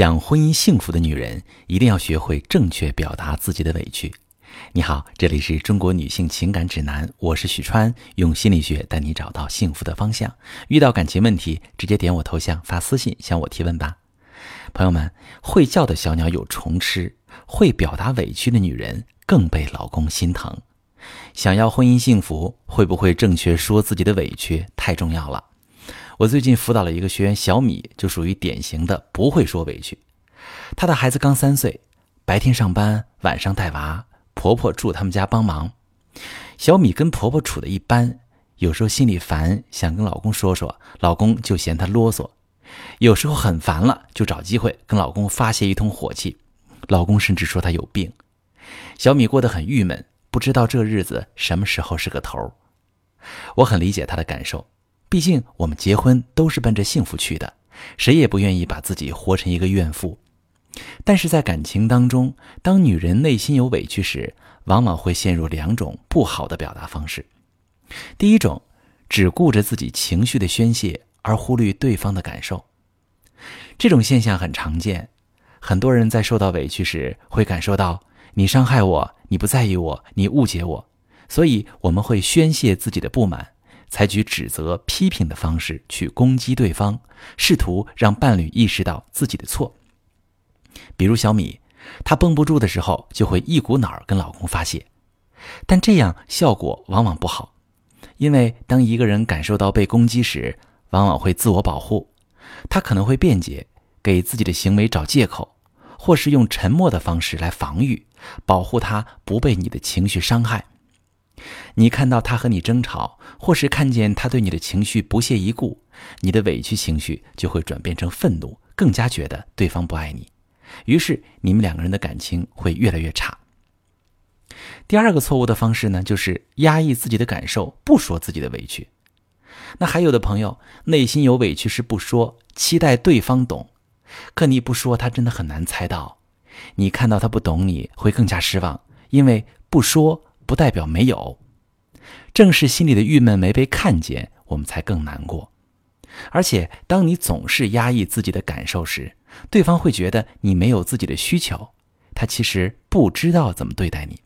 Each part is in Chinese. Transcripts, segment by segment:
想婚姻幸福的女人，一定要学会正确表达自己的委屈。你好，这里是中国女性情感指南，我是许川，用心理学带你找到幸福的方向。遇到感情问题，直接点我头像发私信向我提问吧。朋友们，会叫的小鸟有虫吃，会表达委屈的女人更被老公心疼。想要婚姻幸福，会不会正确说自己的委屈太重要了。我最近辅导了一个学员小米，就属于典型的不会说委屈。她的孩子刚三岁，白天上班，晚上带娃，婆婆住他们家帮忙。小米跟婆婆处的一般，有时候心里烦，想跟老公说说，老公就嫌她啰嗦；有时候很烦了，就找机会跟老公发泄一通火气，老公甚至说她有病。小米过得很郁闷，不知道这日子什么时候是个头。我很理解她的感受。毕竟我们结婚都是奔着幸福去的，谁也不愿意把自己活成一个怨妇。但是在感情当中，当女人内心有委屈时，往往会陷入两种不好的表达方式。第一种，只顾着自己情绪的宣泄，而忽略对方的感受。这种现象很常见，很多人在受到委屈时，会感受到你伤害我，你不在意我，你误解我，所以我们会宣泄自己的不满。采取指责、批评的方式去攻击对方，试图让伴侣意识到自己的错。比如小米，她绷不住的时候，就会一股脑儿跟老公发泄，但这样效果往往不好，因为当一个人感受到被攻击时，往往会自我保护，他可能会辩解，给自己的行为找借口，或是用沉默的方式来防御，保护他不被你的情绪伤害。你看到他和你争吵，或是看见他对你的情绪不屑一顾，你的委屈情绪就会转变成愤怒，更加觉得对方不爱你，于是你们两个人的感情会越来越差。第二个错误的方式呢，就是压抑自己的感受，不说自己的委屈。那还有的朋友内心有委屈是不说，期待对方懂，可你不说，他真的很难猜到。你看到他不懂你会更加失望，因为不说。不代表没有，正是心里的郁闷没被看见，我们才更难过。而且，当你总是压抑自己的感受时，对方会觉得你没有自己的需求，他其实不知道怎么对待你。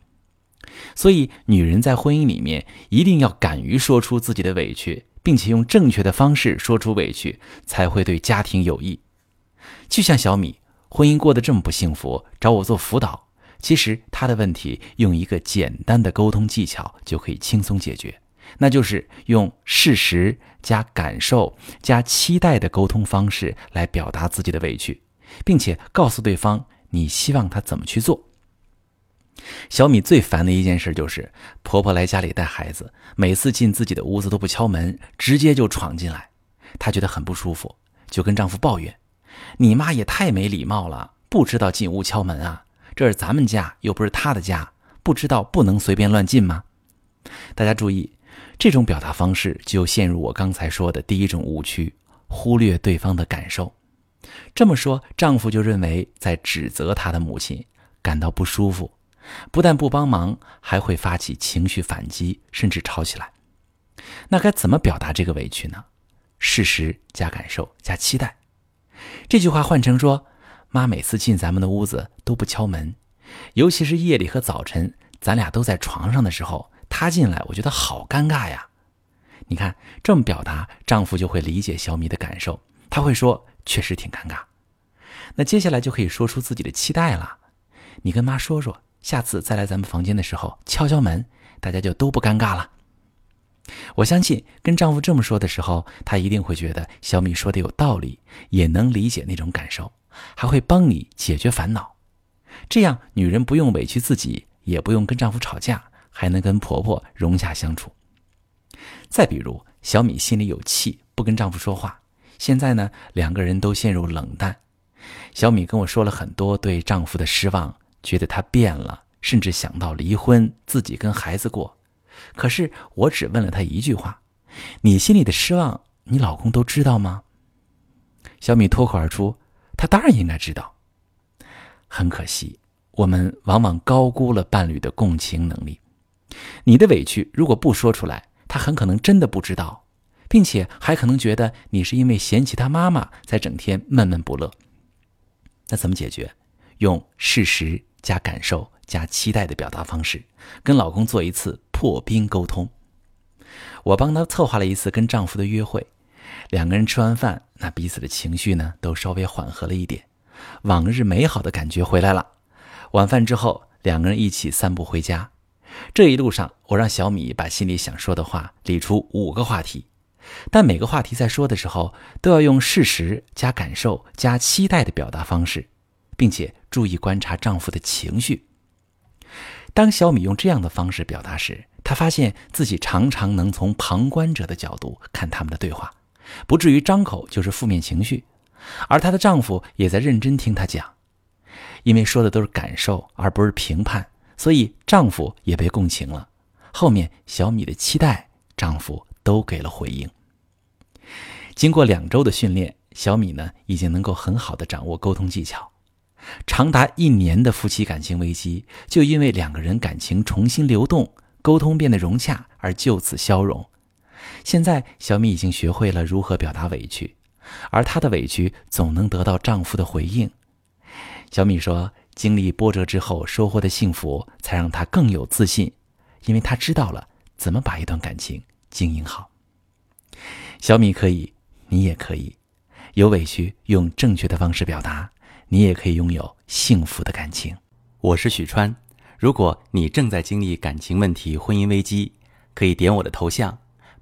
所以，女人在婚姻里面一定要敢于说出自己的委屈，并且用正确的方式说出委屈，才会对家庭有益。就像小米，婚姻过得这么不幸福，找我做辅导。其实他的问题用一个简单的沟通技巧就可以轻松解决，那就是用事实加感受加期待的沟通方式来表达自己的委屈，并且告诉对方你希望他怎么去做。小米最烦的一件事就是婆婆来家里带孩子，每次进自己的屋子都不敲门，直接就闯进来，她觉得很不舒服，就跟丈夫抱怨：“你妈也太没礼貌了，不知道进屋敲门啊！”这是咱们家，又不是他的家，不知道不能随便乱进吗？大家注意，这种表达方式就陷入我刚才说的第一种误区，忽略对方的感受。这么说，丈夫就认为在指责他的母亲，感到不舒服，不但不帮忙，还会发起情绪反击，甚至吵起来。那该怎么表达这个委屈呢？事实加感受加期待。这句话换成说。妈每次进咱们的屋子都不敲门，尤其是夜里和早晨，咱俩都在床上的时候，她进来，我觉得好尴尬呀。你看这么表达，丈夫就会理解小米的感受，他会说确实挺尴尬。那接下来就可以说出自己的期待了。你跟妈说说，下次再来咱们房间的时候敲敲门，大家就都不尴尬了。我相信跟丈夫这么说的时候，他一定会觉得小米说的有道理，也能理解那种感受。还会帮你解决烦恼，这样女人不用委屈自己，也不用跟丈夫吵架，还能跟婆婆融洽相处。再比如，小米心里有气，不跟丈夫说话，现在呢，两个人都陷入冷淡。小米跟我说了很多对丈夫的失望，觉得他变了，甚至想到离婚，自己跟孩子过。可是我只问了她一句话：“你心里的失望，你老公都知道吗？”小米脱口而出。他当然应该知道。很可惜，我们往往高估了伴侣的共情能力。你的委屈如果不说出来，他很可能真的不知道，并且还可能觉得你是因为嫌弃他妈妈才整天闷闷不乐。那怎么解决？用事实加感受加期待的表达方式，跟老公做一次破冰沟通。我帮她策划了一次跟丈夫的约会，两个人吃完饭，那彼此的情绪呢都稍微缓和了一点，往日美好的感觉回来了。晚饭之后，两个人一起散步回家。这一路上，我让小米把心里想说的话理出五个话题，但每个话题在说的时候都要用事实加感受加期待的表达方式，并且注意观察丈夫的情绪。当小米用这样的方式表达时，她发现自己常常能从旁观者的角度看他们的对话，不至于张口就是负面情绪，而她的丈夫也在认真听她讲，因为说的都是感受而不是评判。所以丈夫也被共情了，后面小米的期待，丈夫都给了回应。经过两周的训练，小米呢已经能够很好的掌握沟通技巧。长达一年的夫妻感情危机，就因为两个人感情重新流动，沟通变得融洽而就此消融。现在小米已经学会了如何表达委屈，而她的委屈总能得到丈夫的回应。小米说。经历波折之后收获的幸福，才让她更有自信，因为她知道了怎么把一段感情经营好。小米可以，你也可以，有委屈用正确的方式表达，你也可以拥有幸福的感情。我是许川，如果你正在经历感情问题、婚姻危机，可以点我的头像，